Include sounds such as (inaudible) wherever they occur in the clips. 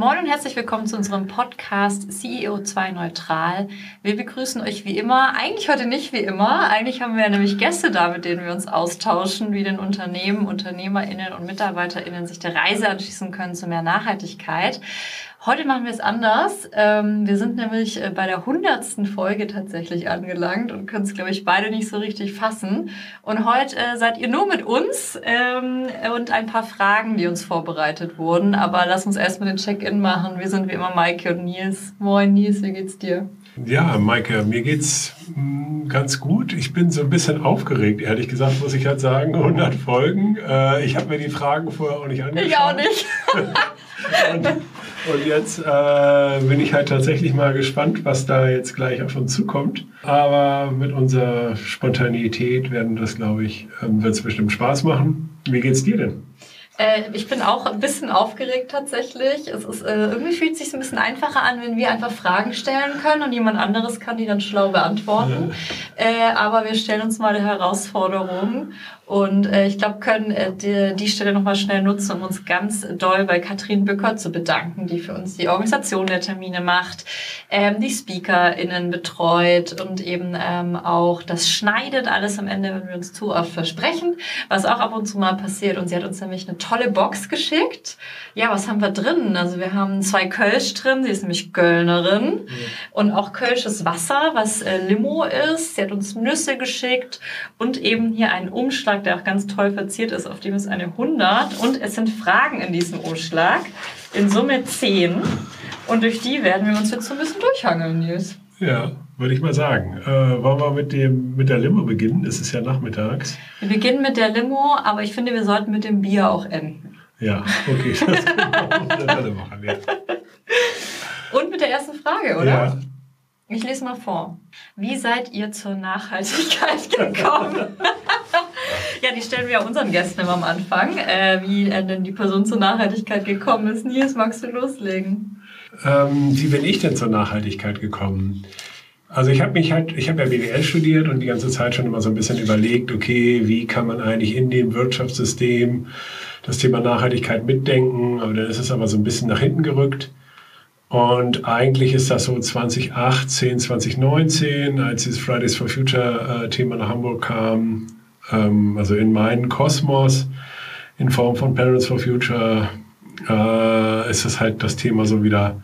Moin und herzlich willkommen zu unserem Podcast CEO2 Neutral. Wir begrüßen euch wie immer, eigentlich heute nicht wie immer, eigentlich haben wir nämlich Gäste da, mit denen wir uns austauschen, wie den Unternehmen, UnternehmerInnen und MitarbeiterInnen sich der Reise anschließen können zu mehr Nachhaltigkeit. Heute machen wir es anders. Ähm, wir sind nämlich äh, bei der hundertsten Folge tatsächlich angelangt und können es, glaube ich, beide nicht so richtig fassen. Und heute äh, seid ihr nur mit uns ähm, und ein paar Fragen, die uns vorbereitet wurden. Aber lass uns erstmal den Check-in machen. Wir sind wie immer Maike und Nils. Moin Nils, wie geht's dir? Ja, Maike, mir geht's mm, ganz gut. Ich bin so ein bisschen aufgeregt, ehrlich gesagt, muss ich halt sagen. 100 Folgen. Äh, ich habe mir die Fragen vorher auch nicht angeschaut. Ich auch nicht. (laughs) und, und, jetzt äh, bin ich halt tatsächlich mal gespannt, was da jetzt gleich auf uns zukommt. Aber mit unserer Spontanität werden das, glaube ich, ähm, wird es bestimmt Spaß machen. Wie geht's dir denn? Äh, ich bin auch ein bisschen aufgeregt tatsächlich. Es ist, äh, irgendwie fühlt es sich ein bisschen einfacher an, wenn wir einfach Fragen stellen können und jemand anderes kann die dann schlau beantworten. Ja. Äh, aber wir stellen uns mal die Herausforderung und äh, ich glaube, können äh, die, die Stelle nochmal schnell nutzen, um uns ganz doll bei Katrin Bücker zu bedanken, die für uns die Organisation der Termine macht, ähm, die SpeakerInnen betreut und eben ähm, auch das schneidet alles am Ende, wenn wir uns zu oft versprechen, was auch ab und zu mal passiert. Und sie hat uns nämlich eine tolle Box geschickt. Ja, was haben wir drin? Also wir haben zwei Kölsch drin, sie ist nämlich Kölnerin mhm. und auch Kölsches Wasser, was äh, Limo ist. Sie hat uns Nüsse geschickt und eben hier einen Umschlag Umschlag, der auch ganz toll verziert ist, auf dem ist eine 100 und es sind Fragen in diesem Umschlag, in Summe 10 und durch die werden wir uns jetzt so ein bisschen durchhangeln, Nils. Ja, würde ich mal sagen. Äh, wollen wir mit, dem, mit der Limo beginnen? Es ist ja nachmittags. Wir beginnen mit der Limo, aber ich finde, wir sollten mit dem Bier auch enden. Ja, okay. (laughs) Das können wir machen, ja. Und mit der ersten Frage, oder? Ja. Ich lese mal vor. Wie seid ihr zur Nachhaltigkeit (laughs) gekommen? ja, die stellen wir ja unseren Gästen immer am Anfang, äh, wie denn die Person zur Nachhaltigkeit gekommen ist. Nils, magst du loslegen? Ähm, wie bin ich denn zur Nachhaltigkeit gekommen? Also ich habe mich halt, ich habe ja BWL studiert und die ganze Zeit schon immer so ein bisschen überlegt, okay, wie kann man eigentlich in dem Wirtschaftssystem das Thema Nachhaltigkeit mitdenken? Aber dann ist es aber so ein bisschen nach hinten gerückt. Und eigentlich ist das so 2018, 2019, als dieses Fridays for Future äh, Thema nach Hamburg kam, ähm, also in meinen Kosmos in Form von Parents for Future, äh, ist das halt das Thema so wieder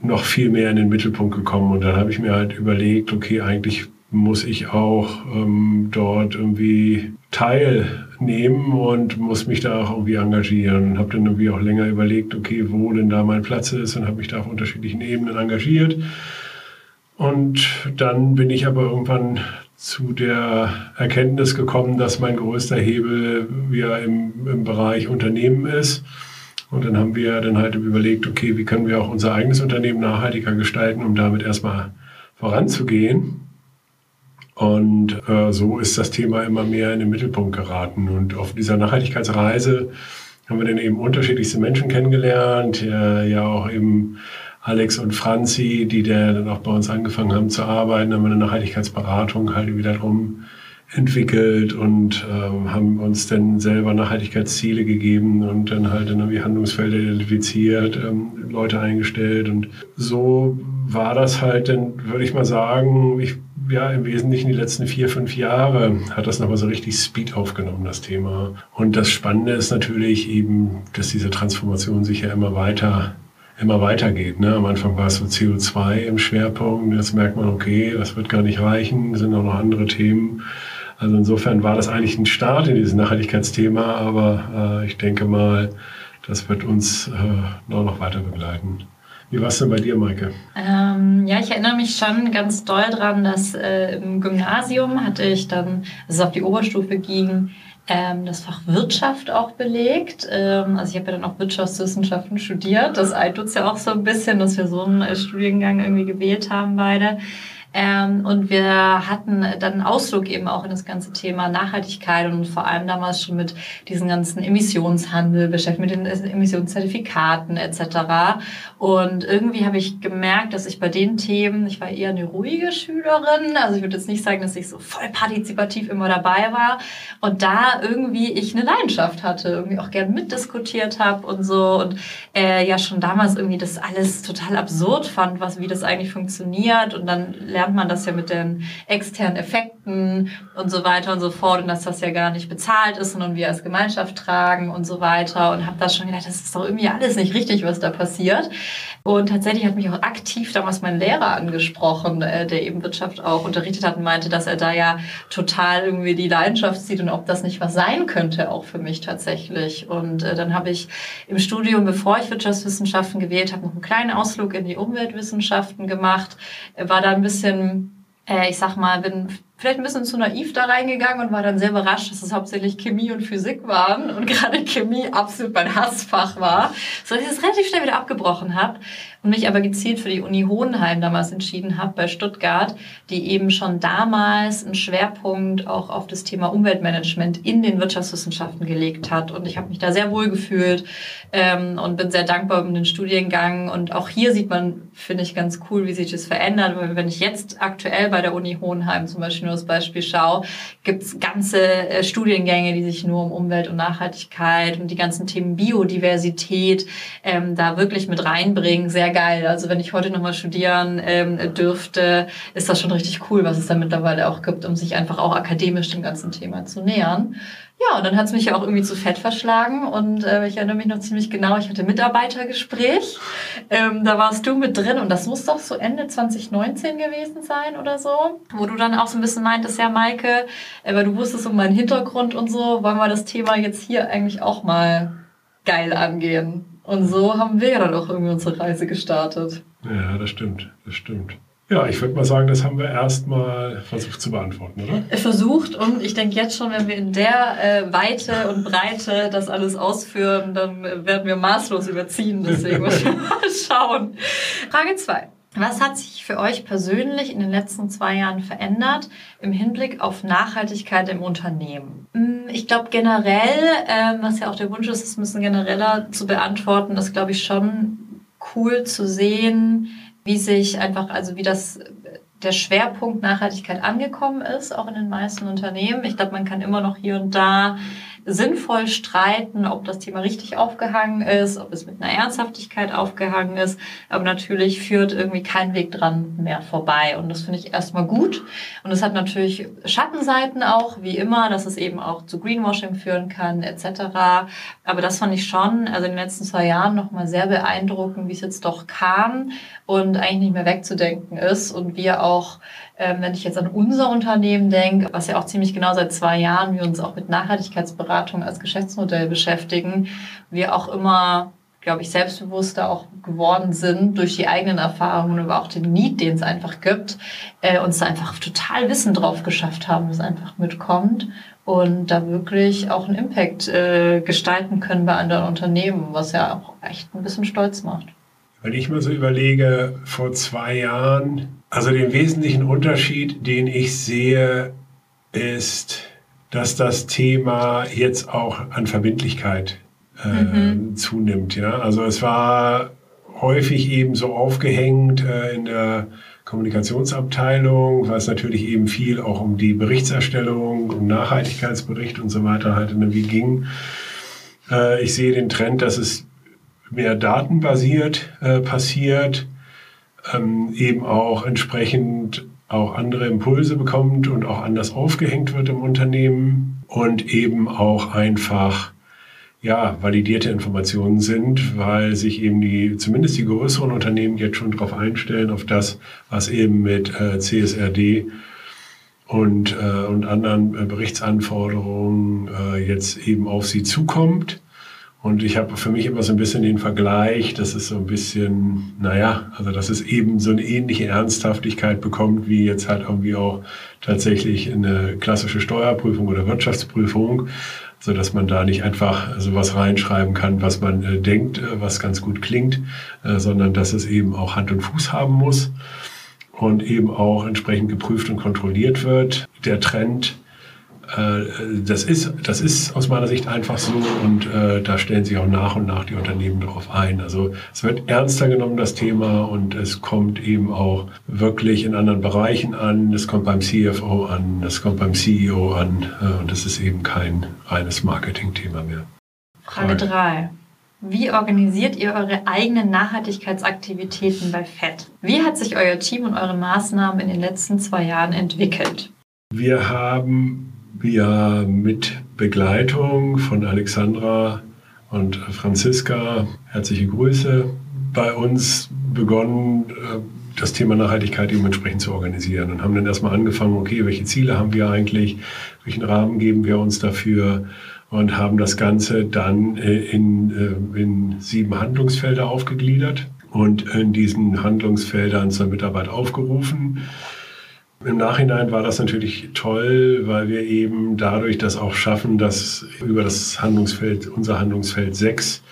noch viel mehr in den Mittelpunkt gekommen. Und dann habe ich mir halt überlegt, okay, eigentlich muss ich auch ähm, dort irgendwie teilnehmen und muss mich da auch irgendwie engagieren. Und habe dann irgendwie auch länger überlegt, okay, wo denn da mein Platz ist und habe mich da auf unterschiedlichen Ebenen engagiert. Und dann bin ich aber irgendwann zu der Erkenntnis gekommen, dass mein größter Hebel ja im, im Bereich Unternehmen ist. Und dann haben wir dann halt überlegt, okay, wie können wir auch unser eigenes Unternehmen nachhaltiger gestalten, um damit erstmal voranzugehen. Und äh, so ist das Thema immer mehr in den Mittelpunkt geraten. Und auf dieser Nachhaltigkeitsreise haben wir dann eben unterschiedlichste Menschen kennengelernt, äh, ja auch eben Alex und Franzi, die dann auch bei uns angefangen haben zu arbeiten, haben wir eine Nachhaltigkeitsberatung halt wiederum entwickelt und ähm, haben uns dann selber Nachhaltigkeitsziele gegeben und dann halt dann irgendwie Handlungsfelder identifiziert, ähm, Leute eingestellt und so war das halt dann, würde ich mal sagen, ich ja, im Wesentlichen die letzten vier, fünf Jahre hat das nochmal so richtig Speed aufgenommen, das Thema. Und das Spannende ist natürlich eben, dass diese Transformation sich ja immer weiter immer weitergeht. Ne? Am Anfang war es so CO2 im Schwerpunkt. Jetzt merkt man, okay, das wird gar nicht reichen, sind auch noch andere Themen. Also insofern war das eigentlich ein Start in dieses Nachhaltigkeitsthema, aber äh, ich denke mal, das wird uns äh, noch weiter begleiten. Wie war es denn bei dir, Maike? Ähm, ja, ich erinnere mich schon ganz doll dran, dass äh, im Gymnasium hatte ich dann, als es auf die Oberstufe ging, ähm, das Fach Wirtschaft auch belegt. Ähm, also ich habe ja dann auch Wirtschaftswissenschaften studiert. Das eint uns ja auch so ein bisschen, dass wir so einen äh, Studiengang irgendwie gewählt haben beide. Ähm, und wir hatten dann einen Ausflug eben auch in das ganze Thema Nachhaltigkeit und vor allem damals schon mit diesen ganzen Emissionshandel beschäftigt, mit den Emissionszertifikaten etc. Und irgendwie habe ich gemerkt, dass ich bei den Themen, ich war eher eine ruhige Schülerin, also ich würde jetzt nicht sagen, dass ich so voll partizipativ immer dabei war und da irgendwie ich eine Leidenschaft hatte, irgendwie auch gern mitdiskutiert habe und so und äh, ja schon damals irgendwie das alles total absurd fand, was wie das eigentlich funktioniert und dann lernt man das ja mit den externen Effekten und so weiter und so fort und dass das ja gar nicht bezahlt ist, sondern wir als Gemeinschaft tragen und so weiter und habe da schon gedacht, das ist doch irgendwie alles nicht richtig, was da passiert. Und tatsächlich hat mich auch aktiv damals mein Lehrer angesprochen, äh, der eben Wirtschaft auch unterrichtet hat und meinte, dass er da ja total irgendwie die Leidenschaft sieht und ob das nicht was sein könnte, auch für mich tatsächlich. Und äh, dann habe ich im Studium, bevor ich Wirtschaftswissenschaften gewählt habe, noch einen kleinen Ausflug in die Umweltwissenschaften gemacht, war da ein bisschen, äh, ich sag mal, bin vielleicht ein bisschen zu naiv da reingegangen und war dann sehr überrascht, dass es hauptsächlich Chemie und Physik waren und (laughs) gerade Chemie absolut mein Hassfach war, so dass ich es relativ schnell wieder abgebrochen habe und mich aber gezielt für die Uni Hohenheim damals entschieden habe bei Stuttgart, die eben schon damals einen Schwerpunkt auch auf das Thema Umweltmanagement in den Wirtschaftswissenschaften gelegt hat. Und ich habe mich da sehr wohl gefühlt ähm, und bin sehr dankbar um den Studiengang. Und auch hier sieht man, finde ich ganz cool, wie sich das verändert, weil wenn ich jetzt aktuell bei der Uni Hohenheim zum Beispiel nur das Beispiel schaue, gibt es ganze äh, Studiengänge, die sich nur um Umwelt und Nachhaltigkeit und die ganzen Themen Biodiversität ähm, da wirklich mit reinbringen. Sehr geil. Also wenn ich heute nochmal studieren ähm, dürfte, ist das schon richtig cool, was es da mittlerweile auch gibt, um sich einfach auch akademisch dem ganzen Thema zu nähern. Ja, und dann hat es mich ja auch irgendwie zu fett verschlagen und äh, ich erinnere mich noch ziemlich genau, ich hatte Mitarbeitergespräch, ähm, da warst du mit drin und das muss doch so Ende 2019 gewesen sein oder so, wo du dann auch so ein bisschen meintest, ja Maike, äh, weil du wusstest um meinen Hintergrund und so, wollen wir das Thema jetzt hier eigentlich auch mal geil angehen. Und so haben wir ja dann auch irgendwie unsere Reise gestartet. Ja, das stimmt, das stimmt. Ja, ich würde mal sagen, das haben wir erstmal versucht zu beantworten, oder? Versucht und ich denke jetzt schon, wenn wir in der äh, Weite und Breite das alles ausführen, dann werden wir maßlos überziehen. Deswegen müssen (laughs) wir mal schauen. Frage 2. Was hat sich für euch persönlich in den letzten zwei Jahren verändert im Hinblick auf Nachhaltigkeit im Unternehmen? Hm, ich glaube generell, äh, was ja auch der Wunsch ist, ein bisschen genereller zu beantworten, ist glaube ich schon cool zu sehen, wie sich einfach, also wie das der Schwerpunkt Nachhaltigkeit angekommen ist, auch in den meisten Unternehmen. Ich glaube, man kann immer noch hier und da sinnvoll streiten, ob das Thema richtig aufgehangen ist, ob es mit einer Ernsthaftigkeit aufgehangen ist. Aber natürlich führt irgendwie kein Weg dran mehr vorbei. Und das finde ich erstmal gut. Und es hat natürlich Schattenseiten auch, wie immer, dass es eben auch zu Greenwashing führen kann, etc. Aber das fand ich schon, also in den letzten zwei Jahren nochmal sehr beeindruckend, wie es jetzt doch kam und eigentlich nicht mehr wegzudenken ist. Und wir auch wenn ich jetzt an unser Unternehmen denke, was ja auch ziemlich genau seit zwei Jahren wir uns auch mit Nachhaltigkeitsberatung als Geschäftsmodell beschäftigen, wir auch immer glaube ich, selbstbewusster auch geworden sind durch die eigenen Erfahrungen, aber auch den Need, den es einfach gibt, äh, uns da einfach total Wissen drauf geschafft haben, was einfach mitkommt und da wirklich auch einen Impact äh, gestalten können bei anderen Unternehmen, was ja auch echt ein bisschen stolz macht. Wenn ich mir so überlege, vor zwei Jahren also den wesentlichen Unterschied, den ich sehe, ist, dass das Thema jetzt auch an Verbindlichkeit äh, mhm. zunimmt. Ja? Also es war häufig eben so aufgehängt äh, in der Kommunikationsabteilung, weil es natürlich eben viel auch um die Berichterstellung, um Nachhaltigkeitsbericht und so weiter halt irgendwie ging. Äh, ich sehe den Trend, dass es mehr datenbasiert äh, passiert ähm, eben auch entsprechend auch andere Impulse bekommt und auch anders aufgehängt wird im Unternehmen und eben auch einfach ja, validierte Informationen sind, weil sich eben die, zumindest die größeren Unternehmen jetzt schon darauf einstellen, auf das, was eben mit äh, CSRD und, äh, und anderen äh, Berichtsanforderungen äh, jetzt eben auf sie zukommt. Und ich habe für mich immer so ein bisschen den Vergleich, dass es so ein bisschen, naja, also dass es eben so eine ähnliche Ernsthaftigkeit bekommt, wie jetzt halt irgendwie auch tatsächlich eine klassische Steuerprüfung oder Wirtschaftsprüfung, so dass man da nicht einfach sowas reinschreiben kann, was man äh, denkt, äh, was ganz gut klingt, äh, sondern dass es eben auch Hand und Fuß haben muss. und eben auch entsprechend geprüft und kontrolliert wird. Der Trend das ist, das ist aus meiner Sicht einfach so und äh, da stellen sich auch nach und nach die Unternehmen darauf ein. Also es wird ernster genommen, das Thema, und es kommt eben auch wirklich in anderen Bereichen an. Es kommt beim CFO an, es kommt beim CEO an äh, und es ist eben kein reines Marketing-Thema mehr. Frage 3. Wie organisiert ihr eure eigenen Nachhaltigkeitsaktivitäten bei FED? Wie hat sich euer Team und eure Maßnahmen in den letzten zwei Jahren entwickelt? Wir haben ja mit Begleitung von Alexandra und Franziska, herzliche Grüße, bei uns begonnen, äh, das Thema Nachhaltigkeit eben entsprechend zu organisieren und haben dann erstmal angefangen, okay, welche Ziele haben wir eigentlich, welchen Rahmen geben wir uns dafür? Und haben das Ganze dann äh, in, äh, in sieben Handlungsfelder aufgegliedert und in diesen Handlungsfeldern zur Mitarbeit aufgerufen im Nachhinein war das natürlich toll, weil wir eben dadurch das auch schaffen, dass über das Handlungsfeld, unser Handlungsfeld 6,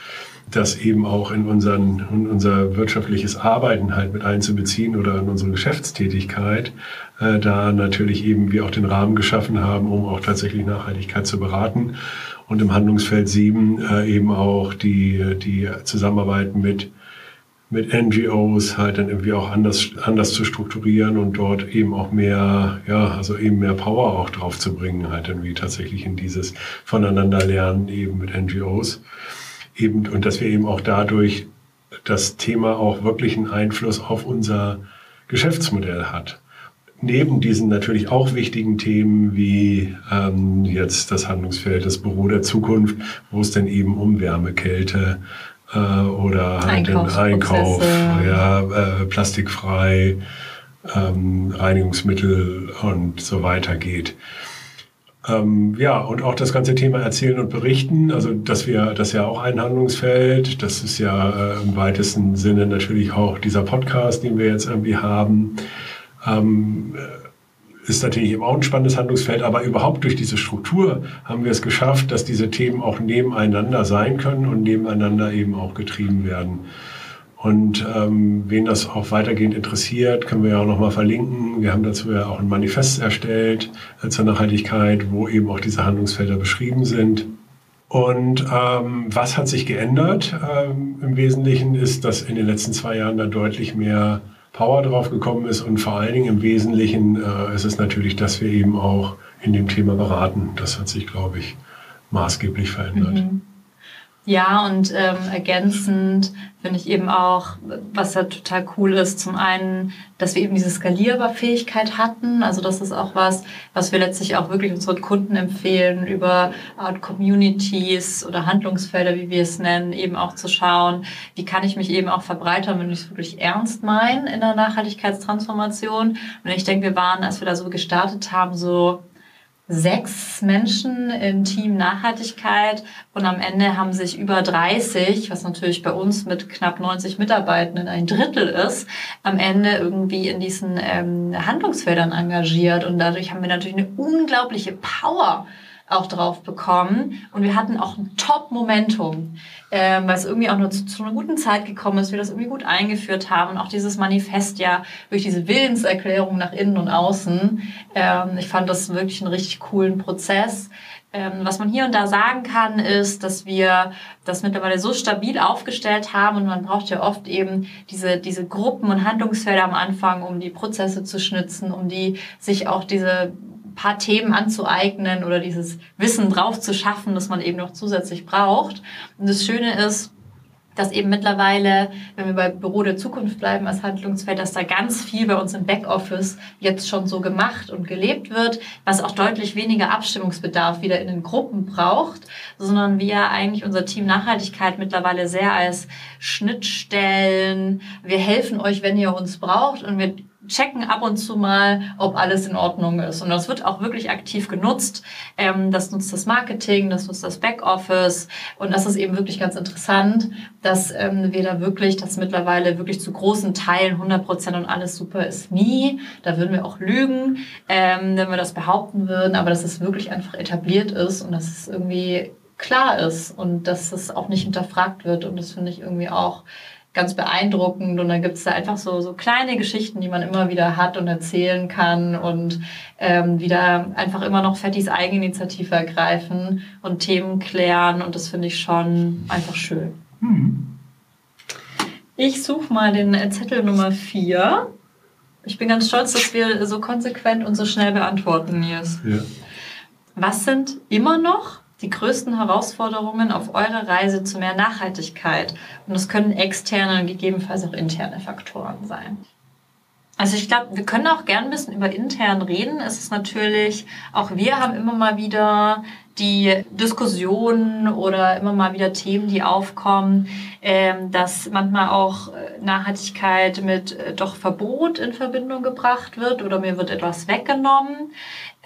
das eben auch in, unseren, in unser wirtschaftliches Arbeiten halt mit einzubeziehen oder in unsere Geschäftstätigkeit, äh, da natürlich eben wir auch den Rahmen geschaffen haben, um auch tatsächlich Nachhaltigkeit zu beraten. Und im Handlungsfeld 7 äh, eben auch die, die Zusammenarbeit mit mit NGOs halt dann irgendwie auch anders, anders zu strukturieren und dort eben auch mehr, ja, also eben mehr Power auch drauf zu bringen, halt irgendwie tatsächlich in dieses Voneinander lernen eben mit NGOs. Eben, und dass wir eben auch dadurch das Thema auch wirklich einen Einfluss auf unser Geschäftsmodell hat. Neben diesen natürlich auch wichtigen Themen wie ähm, jetzt das Handlungsfeld, das Büro der Zukunft, wo es dann eben um Wärme, Kälte, äh, oder halt den Einkauf, ja, äh, plastikfrei, ähm, Reinigungsmittel und so weiter geht. Ähm, ja, und auch das ganze Thema Erzählen und Berichten, also dass wir, das ist ja auch ein Handlungsfeld, das ist ja äh, im weitesten Sinne natürlich auch dieser Podcast, den wir jetzt irgendwie haben. Ähm, ist natürlich eben auch ein spannendes Handlungsfeld, aber überhaupt durch diese Struktur haben wir es geschafft, dass diese Themen auch nebeneinander sein können und nebeneinander eben auch getrieben werden. Und ähm, wen das auch weitergehend interessiert, können wir ja auch nochmal verlinken. Wir haben dazu ja auch ein Manifest erstellt äh, zur Nachhaltigkeit, wo eben auch diese Handlungsfelder beschrieben sind. Und ähm, was hat sich geändert? Ähm, Im Wesentlichen ist, dass in den letzten zwei Jahren da deutlich mehr Power drauf gekommen ist und vor allen Dingen im Wesentlichen äh, ist es natürlich, dass wir eben auch in dem Thema beraten. Das hat sich, glaube ich, maßgeblich verändert. Mhm. Ja, und ähm, ergänzend finde ich eben auch, was ja total cool ist, zum einen, dass wir eben diese Skalierbarfähigkeit hatten. Also das ist auch was, was wir letztlich auch wirklich unseren Kunden empfehlen, über Art Communities oder Handlungsfelder, wie wir es nennen, eben auch zu schauen, wie kann ich mich eben auch verbreitern, wenn ich es wirklich ernst meine in der Nachhaltigkeitstransformation. Und ich denke, wir waren, als wir da so gestartet haben, so sechs Menschen im Team Nachhaltigkeit und am Ende haben sich über 30, was natürlich bei uns mit knapp 90 Mitarbeitenden ein Drittel ist, am Ende irgendwie in diesen ähm, Handlungsfeldern engagiert. Und dadurch haben wir natürlich eine unglaubliche Power auch drauf bekommen. Und wir hatten auch ein Top-Momentum, ähm, weil es irgendwie auch nur zu, zu, einer guten Zeit gekommen ist, wir das irgendwie gut eingeführt haben. Und auch dieses Manifest ja durch diese Willenserklärung nach innen und außen. Ähm, ich fand das wirklich einen richtig coolen Prozess. Ähm, was man hier und da sagen kann, ist, dass wir das mittlerweile so stabil aufgestellt haben und man braucht ja oft eben diese, diese Gruppen und Handlungsfelder am Anfang, um die Prozesse zu schnitzen, um die sich auch diese paar Themen anzueignen oder dieses Wissen drauf zu schaffen, das man eben noch zusätzlich braucht. Und das Schöne ist, dass eben mittlerweile, wenn wir bei Büro der Zukunft bleiben als Handlungsfeld, dass da ganz viel bei uns im Backoffice jetzt schon so gemacht und gelebt wird, was auch deutlich weniger Abstimmungsbedarf wieder in den Gruppen braucht, sondern wir eigentlich unser Team Nachhaltigkeit mittlerweile sehr als Schnittstellen, wir helfen euch, wenn ihr uns braucht und wir checken ab und zu mal, ob alles in Ordnung ist. Und das wird auch wirklich aktiv genutzt. Ähm, das nutzt das Marketing, das nutzt das Backoffice. Und das ist eben wirklich ganz interessant, dass ähm, wir da wirklich, dass mittlerweile wirklich zu großen Teilen 100 Prozent und alles super ist nie. Da würden wir auch lügen, ähm, wenn wir das behaupten würden. Aber dass es wirklich einfach etabliert ist und dass es irgendwie klar ist und dass es auch nicht hinterfragt wird. Und das finde ich irgendwie auch ganz beeindruckend. Und dann gibt es da einfach so, so kleine Geschichten, die man immer wieder hat und erzählen kann und ähm, wieder einfach immer noch Fettis Eigeninitiative ergreifen und Themen klären. Und das finde ich schon einfach schön. Mhm. Ich suche mal den Zettel Nummer 4. Ich bin ganz stolz, dass wir so konsequent und so schnell beantworten, Nils. Ja. Was sind immer noch die größten Herausforderungen auf eurer Reise zu mehr Nachhaltigkeit? Und das können externe und gegebenenfalls auch interne Faktoren sein. Also ich glaube, wir können auch gern ein bisschen über intern reden. Es ist natürlich, auch wir haben immer mal wieder die Diskussionen oder immer mal wieder Themen, die aufkommen, ähm, dass manchmal auch äh, Nachhaltigkeit mit äh, doch Verbot in Verbindung gebracht wird oder mir wird etwas weggenommen.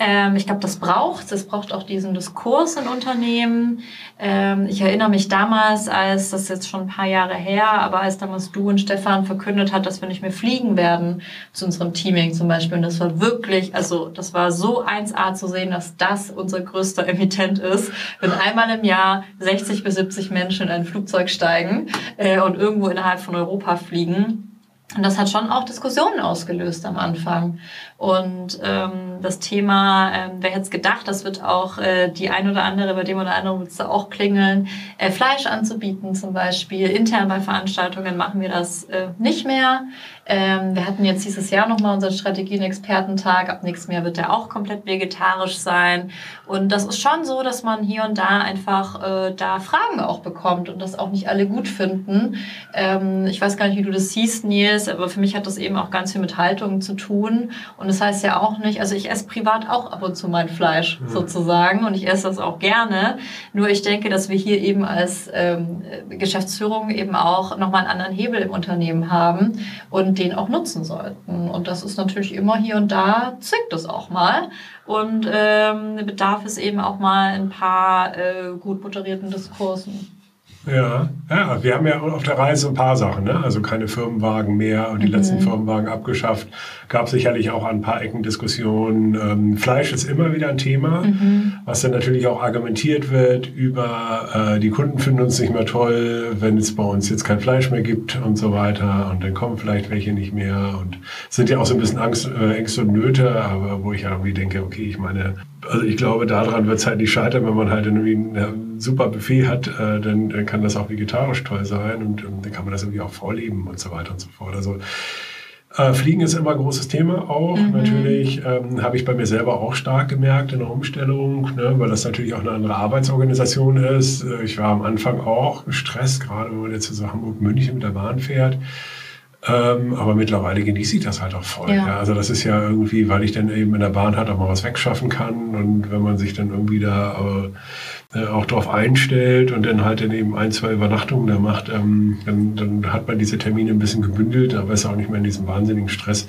Ähm, ich glaube, das braucht es. braucht auch diesen Diskurs in Unternehmen. Ähm, ich erinnere mich damals, als das jetzt schon ein paar Jahre her, aber als damals du und Stefan verkündet hat, dass wir nicht mehr fliegen werden zu unserem Teaming zum Beispiel. Und das war wirklich, also das war so 1A zu sehen, dass das unser größter Emittent ist. Wenn einmal im Jahr 60 bis 70 Menschen in ein Flugzeug steigen äh, und irgendwo innerhalb von Europa fliegen, und das hat schon auch Diskussionen ausgelöst am Anfang. Und ähm, das Thema, ähm, wer hätte es gedacht, das wird auch äh, die ein oder andere, bei dem oder anderen wird es auch klingeln, äh, Fleisch anzubieten zum Beispiel. Intern bei Veranstaltungen machen wir das äh, nicht mehr. Ähm, wir hatten jetzt dieses Jahr nochmal unseren Strategien-Expertentag. Ab nächstem Jahr wird der auch komplett vegetarisch sein. Und das ist schon so, dass man hier und da einfach äh, da Fragen auch bekommt und das auch nicht alle gut finden. Ähm, ich weiß gar nicht, wie du das siehst, Nils, aber für mich hat das eben auch ganz viel mit Haltung zu tun. Und das heißt ja auch nicht, also ich esse privat auch ab und zu mein Fleisch mhm. sozusagen und ich esse das auch gerne. Nur ich denke, dass wir hier eben als ähm, Geschäftsführung eben auch nochmal einen anderen Hebel im Unternehmen haben und den auch nutzen sollten. Und das ist natürlich immer hier und da zwickt es auch mal und ähm, bedarf es eben auch mal ein paar äh, gut moderierten Diskursen. Ja, ja, wir haben ja auf der Reise ein paar Sachen, ne? also keine Firmenwagen mehr und die mhm. letzten Firmenwagen abgeschafft. Gab sicherlich auch an ein paar Ecken Diskussionen. Ähm, Fleisch ist immer wieder ein Thema, mhm. was dann natürlich auch argumentiert wird über, äh, die Kunden finden uns nicht mehr toll, wenn es bei uns jetzt kein Fleisch mehr gibt und so weiter und dann kommen vielleicht welche nicht mehr und sind ja auch so ein bisschen Angst, äh, Ängste und Nöte, aber wo ich irgendwie denke, okay, ich meine, also ich glaube, daran wird es halt nicht scheitern, wenn man halt irgendwie ein super Buffet hat, äh, dann, dann kann das auch vegetarisch toll sein und ähm, dann kann man das irgendwie auch vorleben und so weiter und so fort. Also äh, Fliegen ist immer ein großes Thema auch. Mhm. Natürlich ähm, habe ich bei mir selber auch stark gemerkt in der Umstellung, ne, weil das natürlich auch eine andere Arbeitsorganisation ist. Äh, ich war am Anfang auch gestresst, gerade wenn man jetzt zu Hamburg-München mit der Bahn fährt. Ähm, aber mittlerweile genieße ich das halt auch voll. Ja. ja. Also das ist ja irgendwie, weil ich dann eben in der Bahn halt auch mal was wegschaffen kann und wenn man sich dann irgendwie da äh, auch drauf einstellt und dann halt dann eben ein, zwei Übernachtungen da macht, ähm, dann, dann hat man diese Termine ein bisschen gebündelt, aber ist auch nicht mehr in diesem wahnsinnigen Stress,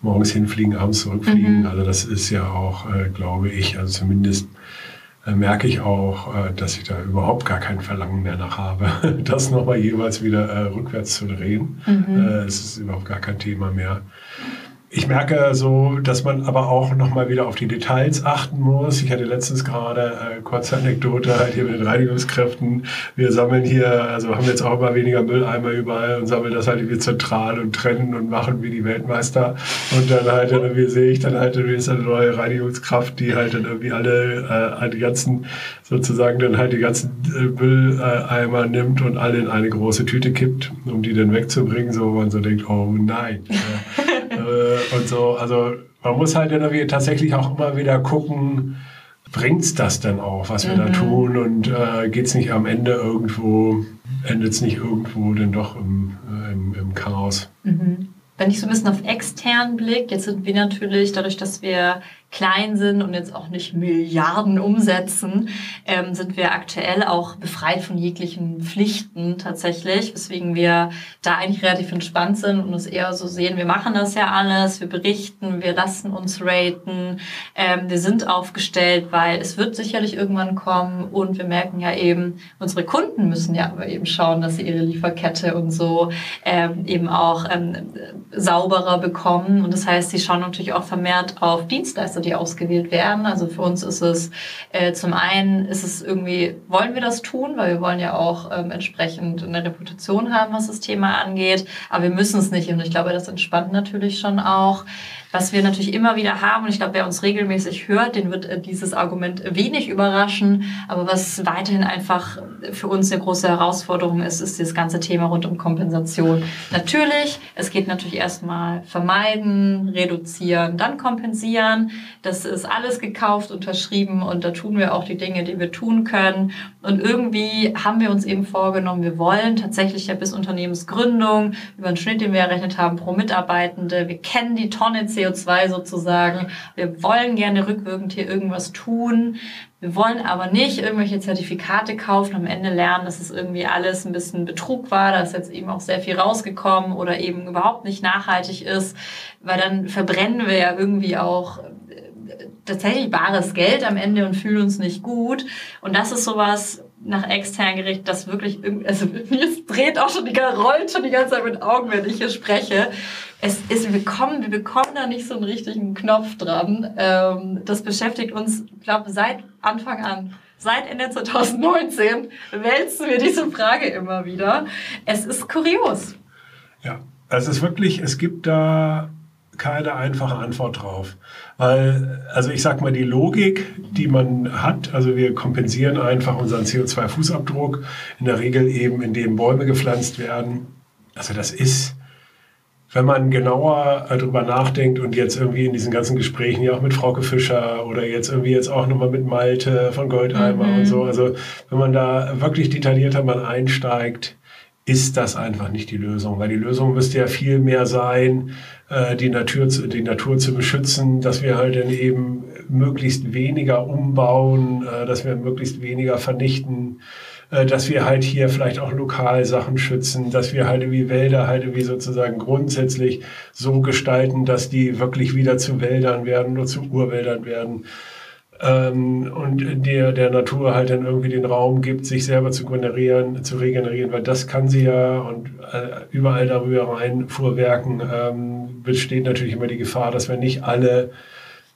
morgens hinfliegen, abends zurückfliegen. Mhm. Also das ist ja auch, äh, glaube ich, also zumindest äh, merke ich auch, äh, dass ich da überhaupt gar kein Verlangen mehr nach habe, (laughs) das nochmal jeweils wieder äh, rückwärts zu drehen. Mhm. Es ist überhaupt gar kein Thema mehr. Ich merke so, dass man aber auch nochmal wieder auf die Details achten muss. Ich hatte letztens gerade äh, kurze Anekdote halt hier mit den Reinigungskräften. Wir sammeln hier, also haben jetzt auch immer weniger Mülleimer überall und sammeln das halt irgendwie zentral und trennen und machen wie die Weltmeister. Und dann halt irgendwie sehe ich dann halt irgendwie ist eine neue Reinigungskraft, die halt dann irgendwie alle äh, die ganzen sozusagen dann halt die ganzen äh, Mülleimer nimmt und alle in eine große Tüte kippt, um die dann wegzubringen, so wo man so denkt, oh nein. Und so. Also man muss halt irgendwie tatsächlich auch immer wieder gucken, bringt es das denn auch, was wir mhm. da tun und äh, geht es nicht am Ende irgendwo, endet es nicht irgendwo denn doch im, äh, im, im Chaos. Mhm. Wenn ich so ein bisschen auf extern blicke, jetzt sind wir natürlich, dadurch, dass wir klein sind und jetzt auch nicht Milliarden umsetzen, ähm, sind wir aktuell auch befreit von jeglichen Pflichten tatsächlich, weswegen wir da eigentlich relativ entspannt sind und es eher so sehen, wir machen das ja alles, wir berichten, wir lassen uns raten, ähm, wir sind aufgestellt, weil es wird sicherlich irgendwann kommen und wir merken ja eben, unsere Kunden müssen ja aber eben schauen, dass sie ihre Lieferkette und so ähm, eben auch ähm, sauberer bekommen. Und das heißt, sie schauen natürlich auch vermehrt auf Dienstleister die ausgewählt werden. Also für uns ist es äh, zum einen ist es irgendwie, wollen wir das tun, weil wir wollen ja auch ähm, entsprechend eine Reputation haben, was das Thema angeht, aber wir müssen es nicht und ich glaube, das entspannt natürlich schon auch. Was wir natürlich immer wieder haben, und ich glaube, wer uns regelmäßig hört, den wird äh, dieses Argument wenig überraschen. Aber was weiterhin einfach für uns eine große Herausforderung ist, ist das ganze Thema rund um Kompensation. Natürlich, es geht natürlich erstmal vermeiden, reduzieren, dann kompensieren. Das ist alles gekauft, unterschrieben und da tun wir auch die Dinge, die wir tun können. Und irgendwie haben wir uns eben vorgenommen, wir wollen tatsächlich ja bis Unternehmensgründung über einen Schnitt, den wir errechnet haben, pro Mitarbeitende. Wir kennen die Tonne CO2 sozusagen. Wir wollen gerne rückwirkend hier irgendwas tun. Wir wollen aber nicht irgendwelche Zertifikate kaufen, am Ende lernen, dass es irgendwie alles ein bisschen Betrug war, dass jetzt eben auch sehr viel rausgekommen oder eben überhaupt nicht nachhaltig ist, weil dann verbrennen wir ja irgendwie auch äh, tatsächlich bares Geld am Ende und fühlen uns nicht gut. Und das ist sowas, nach extern gerichtet, das wirklich, also (laughs) es dreht auch schon die, rollt schon die ganze Zeit mit Augen, wenn ich hier spreche. Es ist, wir kommen, wir bekommen da nicht so einen richtigen Knopf dran. Ähm, das beschäftigt uns, glaube, seit Anfang an. Seit Ende 2019 wälzen wir diese Frage immer wieder. Es ist kurios. Ja, also es ist wirklich, es gibt da keine einfache Antwort drauf. Weil, also ich sag mal, die Logik, die man hat, also wir kompensieren einfach unseren CO2-Fußabdruck, in der Regel eben, indem Bäume gepflanzt werden. Also das ist, wenn man genauer darüber nachdenkt und jetzt irgendwie in diesen ganzen Gesprächen ja auch mit Frauke Fischer oder jetzt irgendwie jetzt auch nochmal mit Malte von Goldheimer mhm. und so, also wenn man da wirklich detaillierter mal einsteigt, ist das einfach nicht die Lösung, weil die Lösung müsste ja viel mehr sein, äh, die, Natur zu, die Natur zu beschützen, dass wir halt dann eben möglichst weniger umbauen, äh, dass wir möglichst weniger vernichten, äh, dass wir halt hier vielleicht auch lokal Sachen schützen, dass wir halt irgendwie Wälder halt irgendwie sozusagen grundsätzlich so gestalten, dass die wirklich wieder zu Wäldern werden oder zu Urwäldern werden. Ähm, und der, der Natur halt dann irgendwie den Raum gibt, sich selber zu generieren, zu regenerieren, weil das kann sie ja und äh, überall darüber rein fuhrwerken, ähm, besteht natürlich immer die Gefahr, dass wir nicht alle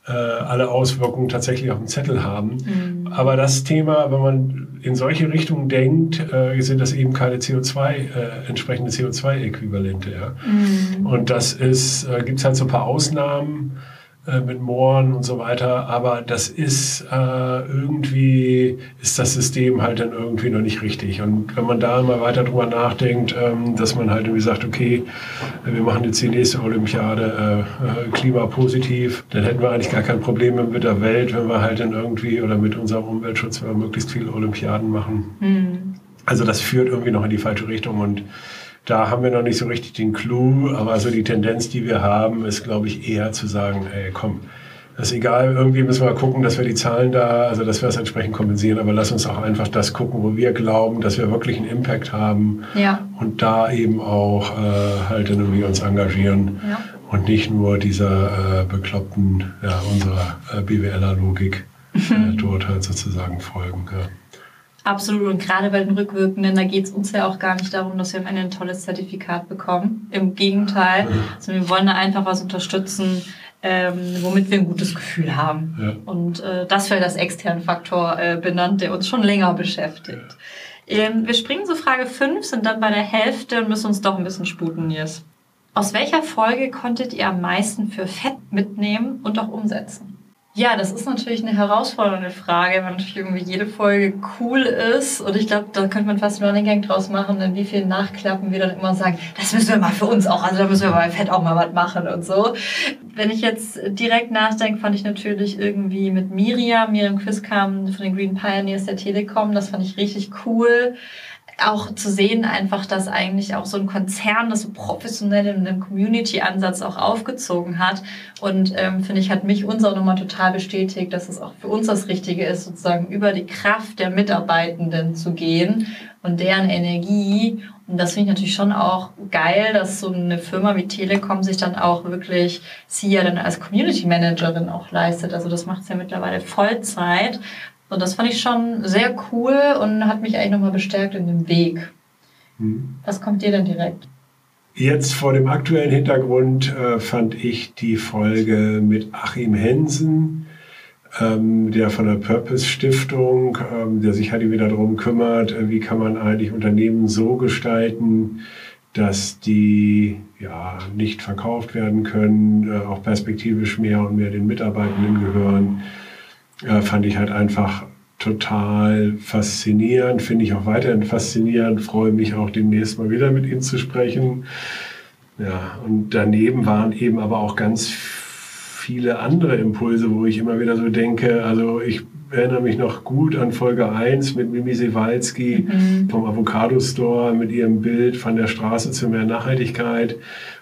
äh, alle Auswirkungen tatsächlich auf dem Zettel haben. Mhm. Aber das Thema, wenn man in solche Richtungen denkt, äh, sind das eben keine CO2, äh, entsprechende CO2-Äquivalente. Ja? Mhm. Und das ist, äh, gibt es halt so ein paar Ausnahmen. Äh, mit Mooren und so weiter. Aber das ist äh, irgendwie, ist das System halt dann irgendwie noch nicht richtig. Und wenn man da mal weiter drüber nachdenkt, ähm, dass man halt irgendwie sagt, okay, wir machen jetzt die nächste Olympiade äh, äh, klimapositiv, dann hätten wir eigentlich gar kein Problem mit der Welt, wenn wir halt dann irgendwie oder mit unserem Umweltschutz, wenn wir möglichst viele Olympiaden machen. Mhm. Also das führt irgendwie noch in die falsche Richtung und da haben wir noch nicht so richtig den Clou, aber so die Tendenz, die wir haben, ist, glaube ich, eher zu sagen, ey, komm, das ist egal, irgendwie müssen wir gucken, dass wir die Zahlen da, also dass wir es entsprechend kompensieren, aber lass uns auch einfach das gucken, wo wir glauben, dass wir wirklich einen Impact haben ja. und da eben auch äh, halt irgendwie uns engagieren ja. und nicht nur dieser äh, bekloppten, ja, unserer äh, BWLer-Logik äh, (laughs) dort halt sozusagen folgen. Ja. Absolut. Und gerade bei den Rückwirkenden, da geht es uns ja auch gar nicht darum, dass wir am Ende ein tolles Zertifikat bekommen. Im Gegenteil. Also wir wollen da einfach was unterstützen, ähm, womit wir ein gutes Gefühl haben. Ja. Und äh, das wäre das externe Faktor äh, benannt, der uns schon länger beschäftigt. Ähm, wir springen zu Frage 5, sind dann bei der Hälfte und müssen uns doch ein bisschen sputen, Nils. Aus welcher Folge konntet ihr am meisten für Fett mitnehmen und auch umsetzen? Ja, das ist natürlich eine herausfordernde Frage, weil natürlich irgendwie jede Folge cool ist. Und ich glaube, da könnte man fast einen Running Gang draus machen, in wie vielen Nachklappen wir dann immer sagen, das müssen wir mal für uns auch, also da müssen wir bei Fett auch mal was machen und so. Wenn ich jetzt direkt nachdenke, fand ich natürlich irgendwie mit Miriam, Miriam Quiz kam von den Green Pioneers der Telekom, das fand ich richtig cool auch zu sehen einfach, dass eigentlich auch so ein Konzern das so professionell in einem Community-Ansatz auch aufgezogen hat. Und ähm, finde ich, hat mich uns auch nochmal total bestätigt, dass es auch für uns das Richtige ist, sozusagen über die Kraft der Mitarbeitenden zu gehen und deren Energie. Und das finde ich natürlich schon auch geil, dass so eine Firma wie Telekom sich dann auch wirklich sie ja dann als Community Managerin auch leistet. Also das macht sie ja mittlerweile Vollzeit. Und das fand ich schon sehr cool und hat mich eigentlich nochmal bestärkt in dem Weg. Mhm. Was kommt dir denn direkt? Jetzt vor dem aktuellen Hintergrund äh, fand ich die Folge mit Achim Hensen, ähm, der von der Purpose Stiftung, ähm, der sich halt wieder darum kümmert, äh, wie kann man eigentlich Unternehmen so gestalten, dass die ja nicht verkauft werden können, äh, auch perspektivisch mehr und mehr den Mitarbeitenden gehören, äh, fand ich halt einfach total faszinierend, finde ich auch weiterhin faszinierend, freue mich auch demnächst mal wieder mit ihm zu sprechen. Ja, und daneben waren eben aber auch ganz viele andere Impulse, wo ich immer wieder so denke, also ich erinnere mich noch gut an Folge 1 mit Mimi Sewalski mhm. vom Avocado Store mit ihrem Bild von der Straße zu mehr Nachhaltigkeit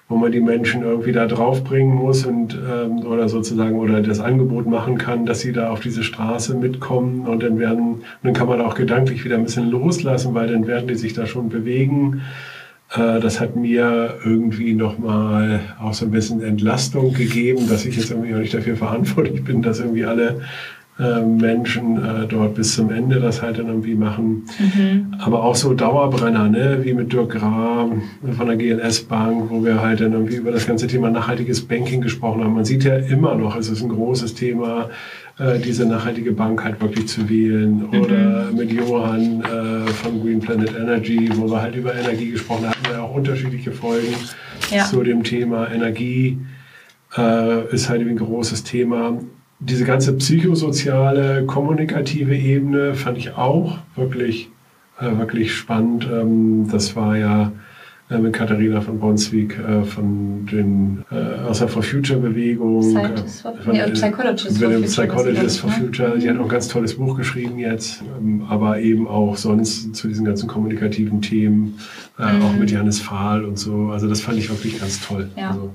wo man die Menschen irgendwie da draufbringen muss und ähm, oder sozusagen oder das Angebot machen kann, dass sie da auf diese Straße mitkommen und dann werden, dann kann man auch gedanklich wieder ein bisschen loslassen, weil dann werden die sich da schon bewegen. Äh, das hat mir irgendwie nochmal auch so ein bisschen Entlastung gegeben, dass ich jetzt irgendwie auch nicht dafür verantwortlich bin, dass irgendwie alle Menschen äh, dort bis zum Ende das halt dann irgendwie machen. Mhm. Aber auch so Dauerbrenner, ne? wie mit Dirk Graham von der GLS Bank, wo wir halt dann irgendwie über das ganze Thema nachhaltiges Banking gesprochen haben. Man sieht ja immer noch, es ist ein großes Thema, äh, diese nachhaltige Bank halt wirklich zu wählen. Mhm. Oder mit Johann äh, von Green Planet Energy, wo wir halt über Energie gesprochen haben, wir auch unterschiedliche Folgen ja. zu dem Thema Energie. Äh, ist halt ein großes Thema diese ganze psychosoziale, kommunikative Ebene fand ich auch wirklich, äh, wirklich spannend. Ähm, das war ja äh, mit Katharina von Bonswig äh, von den äh, aus der For Future Bewegung. Scientist, äh, von, ja, Psychologist, for Future, Psychologist for Future. Die hat auch ein ganz tolles Buch geschrieben jetzt, ähm, aber eben auch sonst zu diesen ganzen kommunikativen Themen, äh, mhm. auch mit Janis Fahl und so. Also das fand ich wirklich ganz toll. Ja. Also,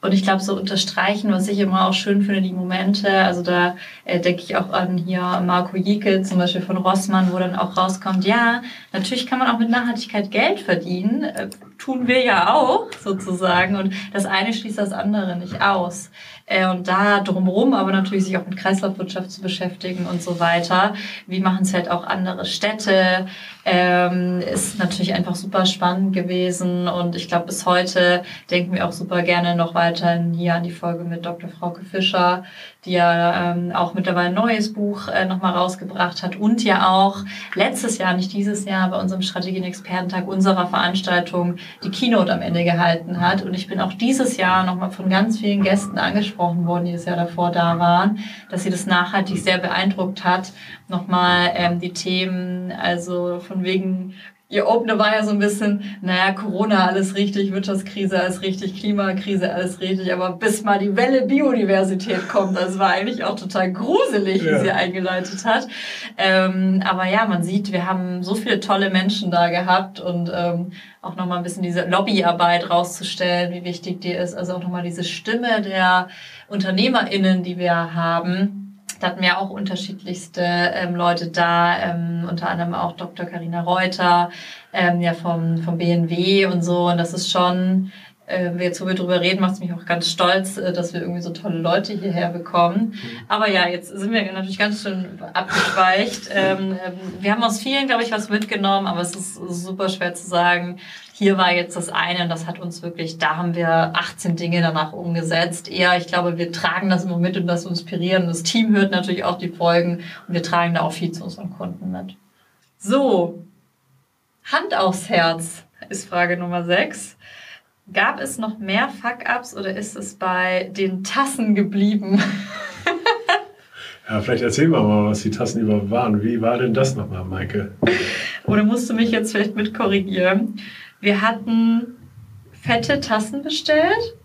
und ich glaube, so unterstreichen, was ich immer auch schön finde, die Momente. Also da äh, denke ich auch an hier Marco Jickel, zum Beispiel von Rossmann, wo dann auch rauskommt, ja, natürlich kann man auch mit Nachhaltigkeit Geld verdienen. Äh, tun wir ja auch sozusagen. Und das eine schließt das andere nicht aus. Äh, und da drumherum aber natürlich sich auch mit Kreislaufwirtschaft zu beschäftigen und so weiter. Wie machen es halt auch andere Städte? Ähm, ist natürlich einfach super spannend gewesen und ich glaube bis heute denken wir auch super gerne noch weiterhin hier an die Folge mit Dr. Frauke Fischer, die ja ähm, auch mittlerweile ein neues Buch äh, nochmal rausgebracht hat und ja auch letztes Jahr, nicht dieses Jahr, bei unserem Strategien-Expertentag unserer Veranstaltung die Keynote am Ende gehalten hat. Und ich bin auch dieses Jahr nochmal von ganz vielen Gästen angesprochen worden, die das Jahr davor da waren, dass sie das nachhaltig sehr beeindruckt hat. Nochmal ähm, die Themen, also von wegen Ihr Opener war ja so ein bisschen, naja, Corona alles richtig, Wirtschaftskrise alles richtig, Klimakrise alles richtig, aber bis mal die Welle Biodiversität kommt, das war eigentlich auch total gruselig, ja. wie sie eingeleitet hat. Ähm, aber ja, man sieht, wir haben so viele tolle Menschen da gehabt und ähm, auch nochmal ein bisschen diese Lobbyarbeit rauszustellen, wie wichtig die ist, also auch nochmal diese Stimme der UnternehmerInnen, die wir haben da hatten wir auch unterschiedlichste ähm, Leute da, ähm, unter anderem auch Dr. Karina Reuter, ähm, ja vom, vom BNW und so. Und das ist schon, jetzt wo wir drüber reden, macht es mich auch ganz stolz, äh, dass wir irgendwie so tolle Leute hierher bekommen. Mhm. Aber ja, jetzt sind wir natürlich ganz schön abgeschweicht. (laughs) Ähm, ähm, wir haben aus vielen, glaube ich, was mitgenommen, aber es ist super schwer zu sagen, hier war jetzt das eine und das hat uns wirklich, da haben wir 18 Dinge danach umgesetzt. Eher, ich glaube, wir tragen das immer mit und das inspirieren. Das Team hört natürlich auch die Folgen und wir tragen da auch viel zu unseren Kunden mit. So, Hand aufs Herz ist Frage Nummer 6. Gab es noch mehr Fuck-Ups oder ist es bei den Tassen geblieben? ja, vielleicht erzählen wir mal, was die Tassen überhaupt waren. Wie war denn das nochmal, Maike? Oder musst du mich jetzt vielleicht mit korrigieren? Wir hatten fette Tassen bestellt,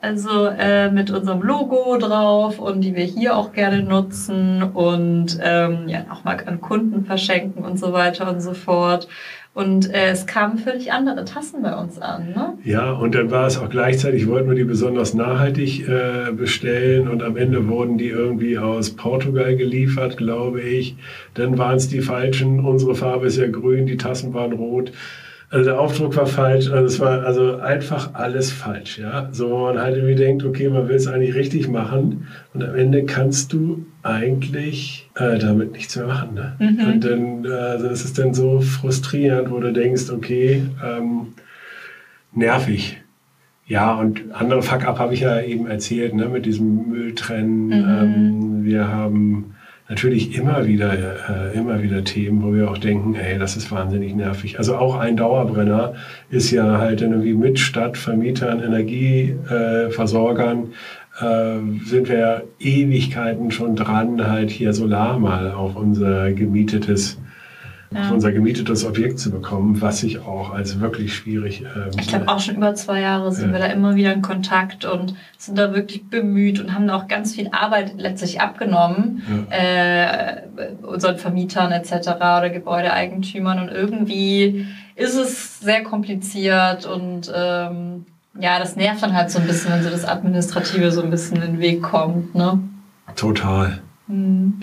also äh, mit unserem Logo drauf und die wir hier auch gerne nutzen und ähm, ja auch mal an Kunden verschenken und so weiter und so fort. Und äh, es kamen völlig andere Tassen bei uns an. Ne? Ja, und dann war es auch gleichzeitig, wollten wir die besonders nachhaltig äh, bestellen und am Ende wurden die irgendwie aus Portugal geliefert, glaube ich. Dann waren es die falschen. Unsere Farbe ist ja grün, die Tassen waren rot. Also der Aufdruck war falsch, also es war also einfach alles falsch, ja. So man halt irgendwie denkt, okay, man will es eigentlich richtig machen und am Ende kannst du eigentlich äh, damit nichts mehr machen. Ne? Mhm. Und dann äh, also es ist dann so frustrierend, wo du denkst, okay, ähm, nervig. Ja, und andere Fuck-up habe ich ja eben erzählt, ne, mit diesem Mülltrennen. Mhm. Ähm, wir haben natürlich immer wieder, äh, immer wieder Themen, wo wir auch denken, ey, das ist wahnsinnig nervig. Also auch ein Dauerbrenner ist ja halt irgendwie mit Stadtvermietern, Energieversorgern, äh, sind wir Ewigkeiten schon dran, halt hier Solar mal auf unser gemietetes ja. auf unser gemietetes Objekt zu bekommen, was ich auch als wirklich schwierig. Ähm, ich glaube, auch schon über zwei Jahre sind ja. wir da immer wieder in Kontakt und sind da wirklich bemüht und haben da auch ganz viel Arbeit letztlich abgenommen, ja. äh, unseren Vermietern etc. oder Gebäudeeigentümern. Und irgendwie ist es sehr kompliziert und ähm, ja, das nervt dann halt so ein bisschen, wenn so das Administrative so ein bisschen in den Weg kommt. Ne? Total. Mhm.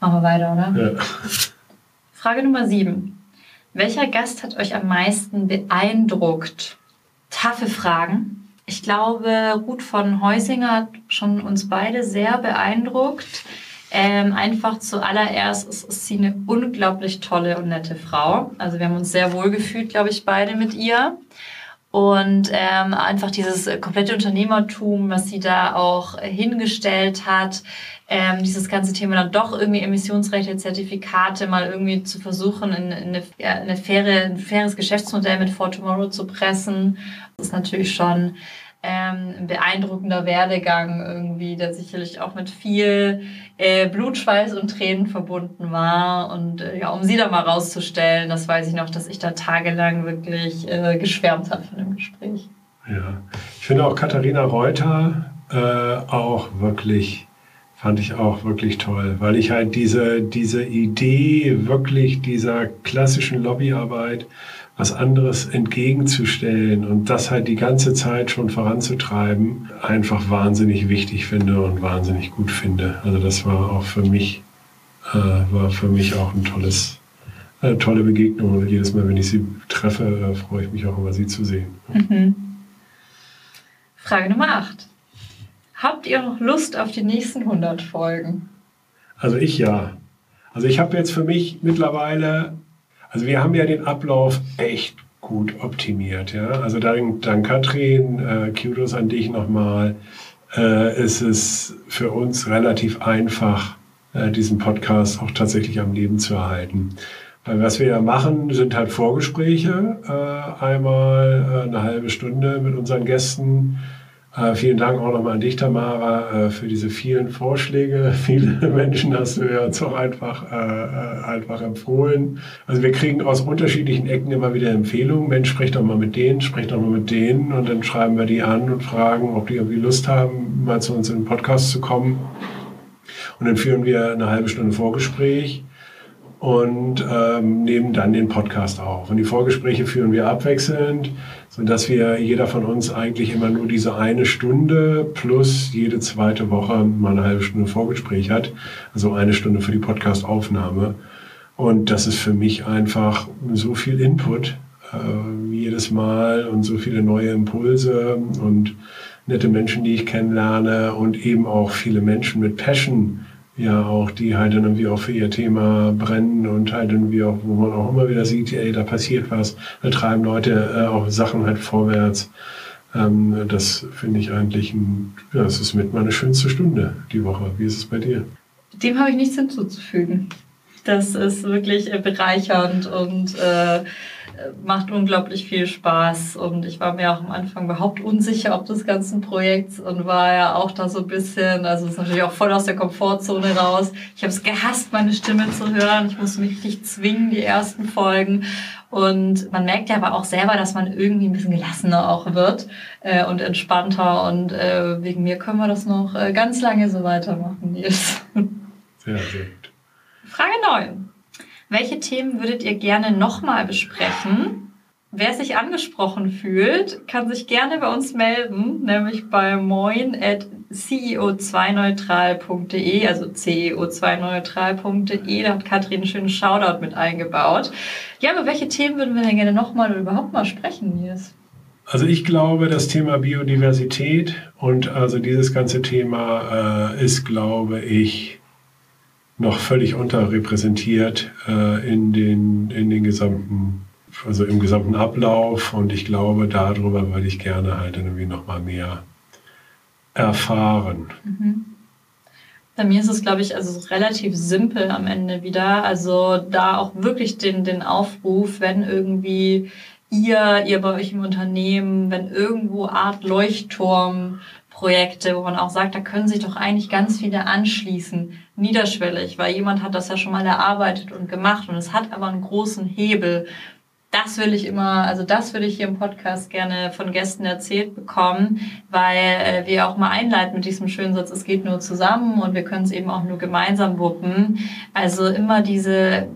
Machen wir weiter, oder? Ja. Frage Nummer 7. Welcher Gast hat euch am meisten beeindruckt? Taffe Fragen. Ich glaube, Ruth von Heusinger hat schon uns beide sehr beeindruckt. Ähm, einfach zuallererst ist, ist sie eine unglaublich tolle und nette Frau. Also wir haben uns sehr wohl gefühlt, glaube ich, beide mit ihr. Und ähm, einfach dieses komplette Unternehmertum, was sie da auch hingestellt hat, ähm, dieses ganze Thema dann doch irgendwie Emissionsrechte, Zertifikate mal irgendwie zu versuchen, in, in eine, ja, eine faire, ein faires Geschäftsmodell mit For Tomorrow zu pressen. Das ist natürlich schon ähm, ein beeindruckender Werdegang irgendwie, der sicherlich auch mit viel äh, Blutschweiß und Tränen verbunden war. Und äh, ja, um sie da mal rauszustellen, das weiß ich noch, dass ich da tagelang wirklich äh, geschwärmt habe von dem Gespräch. Ja, ich finde auch Katharina Reuter äh, auch wirklich fand ich auch wirklich toll, weil ich halt diese, diese Idee wirklich dieser klassischen Lobbyarbeit was anderes entgegenzustellen und das halt die ganze Zeit schon voranzutreiben, einfach wahnsinnig wichtig finde und wahnsinnig gut finde. Also das war auch für mich, äh, war für mich auch ein tolles, eine tolle Begegnung. Und jedes Mal, wenn ich sie treffe, äh, freue ich mich auch immer, sie zu sehen. Mhm. Frage Nummer 8. Habt ihr noch Lust auf die nächsten 100 Folgen? Also ich ja. Also ich habe jetzt für mich mittlerweile also wir haben ja den Ablauf echt gut optimiert. Ja? Also dann, dann Katrin, äh, Kudos an dich nochmal. Äh, es ist für uns relativ einfach, äh, diesen Podcast auch tatsächlich am Leben zu erhalten. Weil was wir ja machen, sind halt Vorgespräche, äh, einmal äh, eine halbe Stunde mit unseren Gästen äh, vielen Dank auch nochmal an dich, Tamara, äh, für diese vielen Vorschläge. (laughs) Viele Menschen hast du ja uns auch einfach, äh, äh, einfach empfohlen. Also wir kriegen aus unterschiedlichen Ecken immer wieder Empfehlungen. Mensch, sprich doch mal mit denen, sprich doch mal mit denen. Und dann schreiben wir die an und fragen, ob die irgendwie Lust haben, mal zu uns in den Podcast zu kommen. Und dann führen wir eine halbe Stunde Vorgespräch und ähm, nehmen dann den Podcast auf. Und die Vorgespräche führen wir abwechselnd sodass wir jeder von uns eigentlich immer nur diese eine Stunde plus jede zweite Woche mal eine halbe Stunde Vorgespräch hat. Also eine Stunde für die Podcastaufnahme. Und das ist für mich einfach so viel Input äh, jedes Mal und so viele neue Impulse und nette Menschen, die ich kennenlerne und eben auch viele Menschen mit Passion, ja auch, die halt dann irgendwie auch für ihr Thema brennen und halt irgendwie auch, wo man auch immer wieder sieht, ey, da passiert was, da treiben Leute äh, auch Sachen halt vorwärts. Ähm, das finde ich eigentlich, ein, ja, das ist mit meine schönste Stunde die Woche. Wie ist es bei dir? Dem habe ich nichts hinzuzufügen. Das ist wirklich äh, bereichernd und äh, macht unglaublich viel Spaß und ich war mir auch am Anfang überhaupt unsicher, ob des ganzen Projekts und war ja auch da so ein bisschen, also ist natürlich auch voll aus der Komfortzone raus. Ich habe es gehasst, meine Stimme zu hören. Ich musste mich richtig zwingen, die ersten Folgen. Und man merkt ja aber auch selber, dass man irgendwie ein bisschen gelassener auch wird äh, und entspannter. Und äh, wegen mir können wir das noch äh, ganz lange so weitermachen, Nils. Sehr, sehr. Frage 9. Welche Themen würdet ihr gerne nochmal besprechen? Wer sich angesprochen fühlt, kann sich gerne bei uns melden, nämlich bei moin at ceo2neutral.de, also ceo2neutral.de. Da hat Katrin einen schönen Shoutout mit eingebaut. Ja, aber welche Themen würden wir denn gerne nochmal oder überhaupt mal sprechen, Nils? Also ich glaube, das Thema Biodiversität und also dieses ganze Thema äh, ist, glaube ich, noch völlig unterrepräsentiert äh, in, den, in den gesamten also im gesamten Ablauf und ich glaube, darüber würde ich gerne halt irgendwie nochmal mehr erfahren. Mhm. Bei mir ist es, glaube ich, also relativ simpel am Ende wieder. Also da auch wirklich den, den Aufruf, wenn irgendwie ihr, ihr bei euch im Unternehmen, wenn irgendwo Art Leuchtturm Projekte, wo man auch sagt, da können sich doch eigentlich ganz viele anschließen, niederschwellig, weil jemand hat das ja schon mal erarbeitet und gemacht und es hat aber einen großen Hebel das will ich immer, also das würde ich hier im Podcast gerne von Gästen erzählt bekommen, weil äh, wir auch mal einleiten mit diesem schönen Satz, es geht nur zusammen und wir können es eben auch nur gemeinsam wuppen. Also immer diese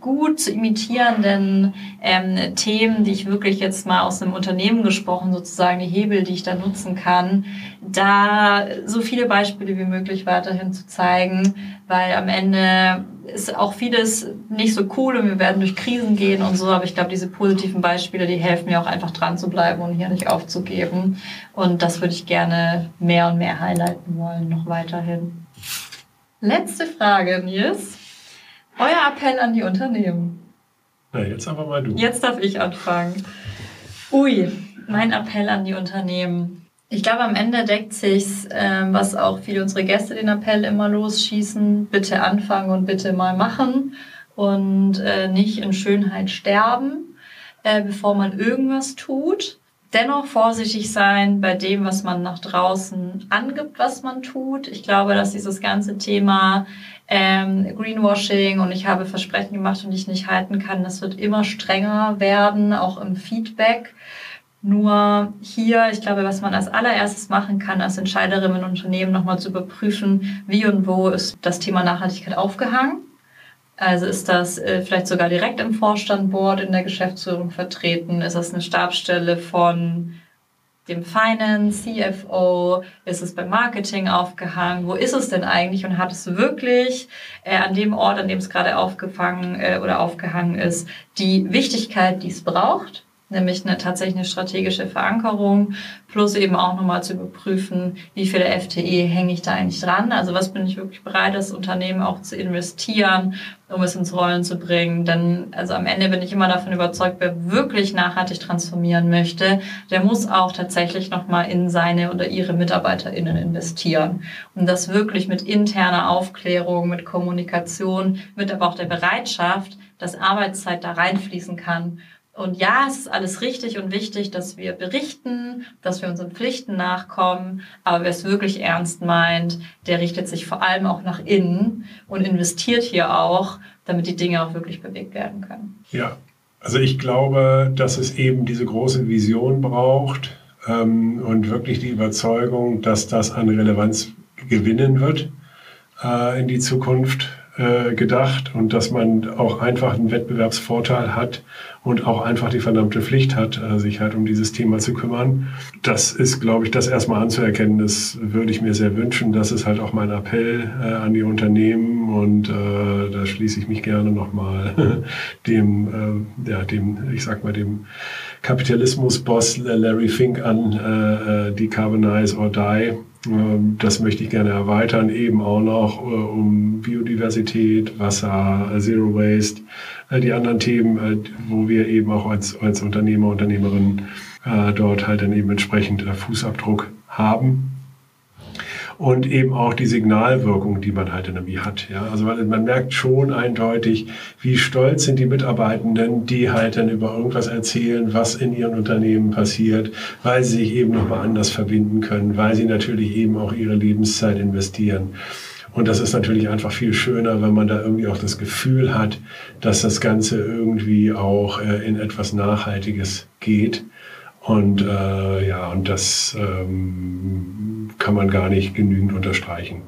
gut zu imitierenden ähm, Themen, die ich wirklich jetzt mal aus einem Unternehmen gesprochen, sozusagen die Hebel, die ich da nutzen kann, da so viele Beispiele wie möglich weiterhin zu zeigen, weil am Ende ist auch vieles nicht so cool und wir werden durch Krisen gehen und so, aber ich glaube, diese positiven Beispiele, die helfen mir auch einfach dran zu bleiben und hier nicht aufzugeben. Und das würde ich gerne mehr und mehr highlighten wollen, noch weiterhin. Letzte Frage, Nils. Euer Appell an die Unternehmen. Na, jetzt aber mal du. Jetzt darf ich anfangen. Ui, mein Appell an die Unternehmen. Ich glaube, am Ende deckt sich's, äh, was auch viele unserer Gäste den Appell immer losschießen. Bitte anfangen und bitte mal machen und äh, nicht in Schönheit sterben, äh, bevor man irgendwas tut. Dennoch vorsichtig sein bei dem, was man nach draußen angibt, was man tut. Ich glaube, dass dieses ganze Thema ähm, Greenwashing und ich habe Versprechen gemacht und ich nicht halten kann. Das wird immer strenger werden, auch im Feedback. Nur hier, ich glaube, was man als allererstes machen kann, als Entscheiderin in Unternehmen nochmal zu überprüfen, wie und wo ist das Thema Nachhaltigkeit aufgehangen. Also ist das äh, vielleicht sogar direkt im Vorstand, Board, in der Geschäftsführung vertreten? Ist das eine Stabsstelle von dem Finance, CFO? Ist es beim Marketing aufgehangen? Wo ist es denn eigentlich? Und hat es wirklich äh, an dem Ort, an dem es gerade aufgefangen äh, oder aufgehangen ist, die Wichtigkeit, die es braucht? Nämlich eine tatsächlich eine strategische Verankerung, plus eben auch nochmal zu überprüfen, wie viele FTE hänge ich da eigentlich dran, also was bin ich wirklich bereit, das Unternehmen auch zu investieren, um es ins Rollen zu bringen, denn also am Ende bin ich immer davon überzeugt, wer wirklich nachhaltig transformieren möchte, der muss auch tatsächlich nochmal in seine oder ihre MitarbeiterInnen investieren. Und das wirklich mit interner Aufklärung, mit Kommunikation, mit aber auch der Bereitschaft, dass Arbeitszeit da reinfließen kann und ja, es ist alles richtig und wichtig, dass wir berichten, dass wir unseren Pflichten nachkommen. Aber wer es wirklich ernst meint, der richtet sich vor allem auch nach innen und investiert hier auch, damit die Dinge auch wirklich bewegt werden können. Ja, also ich glaube, dass es eben diese große Vision braucht ähm, und wirklich die Überzeugung, dass das an Relevanz gewinnen wird äh, in die Zukunft äh, gedacht und dass man auch einfach einen Wettbewerbsvorteil hat und auch einfach die verdammte Pflicht hat, äh, sich halt um dieses Thema zu kümmern. Das ist, glaube ich, das erstmal anzuerkennen. Das würde ich mir sehr wünschen. Das ist halt auch mein Appell äh, an die Unternehmen und äh, da schließe ich mich gerne nochmal (laughs) dem, äh, ja, dem, ich sag mal, dem Kapitalismus-Boss Larry Fink an, äh, äh Decarbonize or Die das möchte ich gerne erweitern, eben auch noch äh, um Biodiversität, Wasser, Zero Waste, äh, die anderen Themen, äh, wo wir eben auch als, als Unternehmer, Unternehmerin dort halt dann eben entsprechend Fußabdruck haben und eben auch die Signalwirkung, die man halt irgendwie hat. Ja? Also man merkt schon eindeutig, wie stolz sind die Mitarbeitenden, die halt dann über irgendwas erzählen, was in ihren Unternehmen passiert, weil sie sich eben nochmal anders verbinden können, weil sie natürlich eben auch ihre Lebenszeit investieren. Und das ist natürlich einfach viel schöner, wenn man da irgendwie auch das Gefühl hat, dass das Ganze irgendwie auch äh, in etwas Nachhaltiges geht. Und äh, ja, und das ähm, kann man gar nicht genügend unterstreichen.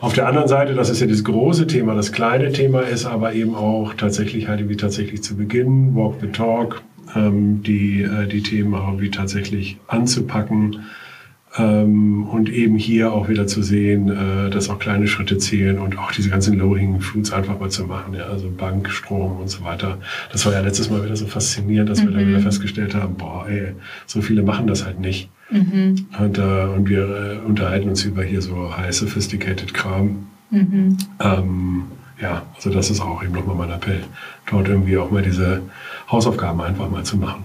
Auf der anderen Seite, das ist ja das große Thema, das kleine Thema ist aber eben auch tatsächlich halt wie tatsächlich zu Beginn, Walk the Talk, ähm, die, äh, die Themen irgendwie tatsächlich anzupacken ähm, und eben hier auch wieder zu sehen, äh, dass auch kleine Schritte zählen und auch diese ganzen Low-Hanging Fruits einfach mal zu machen. Ja, also Bank, Strom und so weiter. Das war ja letztes Mal wieder so faszinierend, dass mhm. wir dann wieder festgestellt haben, boah, ey, so viele machen das halt nicht. Mhm. Und, äh, und wir äh, unterhalten uns über hier so high sophisticated Kram. Mhm. Ähm, ja, also das ist auch eben nochmal mein Appell, dort irgendwie auch mal diese Hausaufgaben einfach mal zu machen.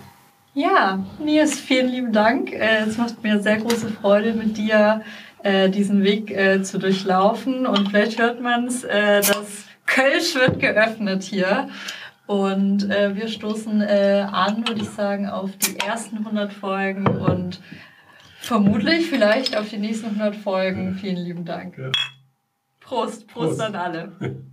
Ja, Nils, vielen lieben Dank. Äh, es macht mir sehr große Freude, mit dir äh, diesen Weg äh, zu durchlaufen. Und vielleicht hört man es, das Kölsch wird geöffnet hier. Und wir stoßen an, würde ich sagen, auf die ersten 100 Folgen und vermutlich vielleicht auf die nächsten 100 Folgen. Vielen lieben Dank. Ja. Prost, Prost, Prost, an alle. (laughs)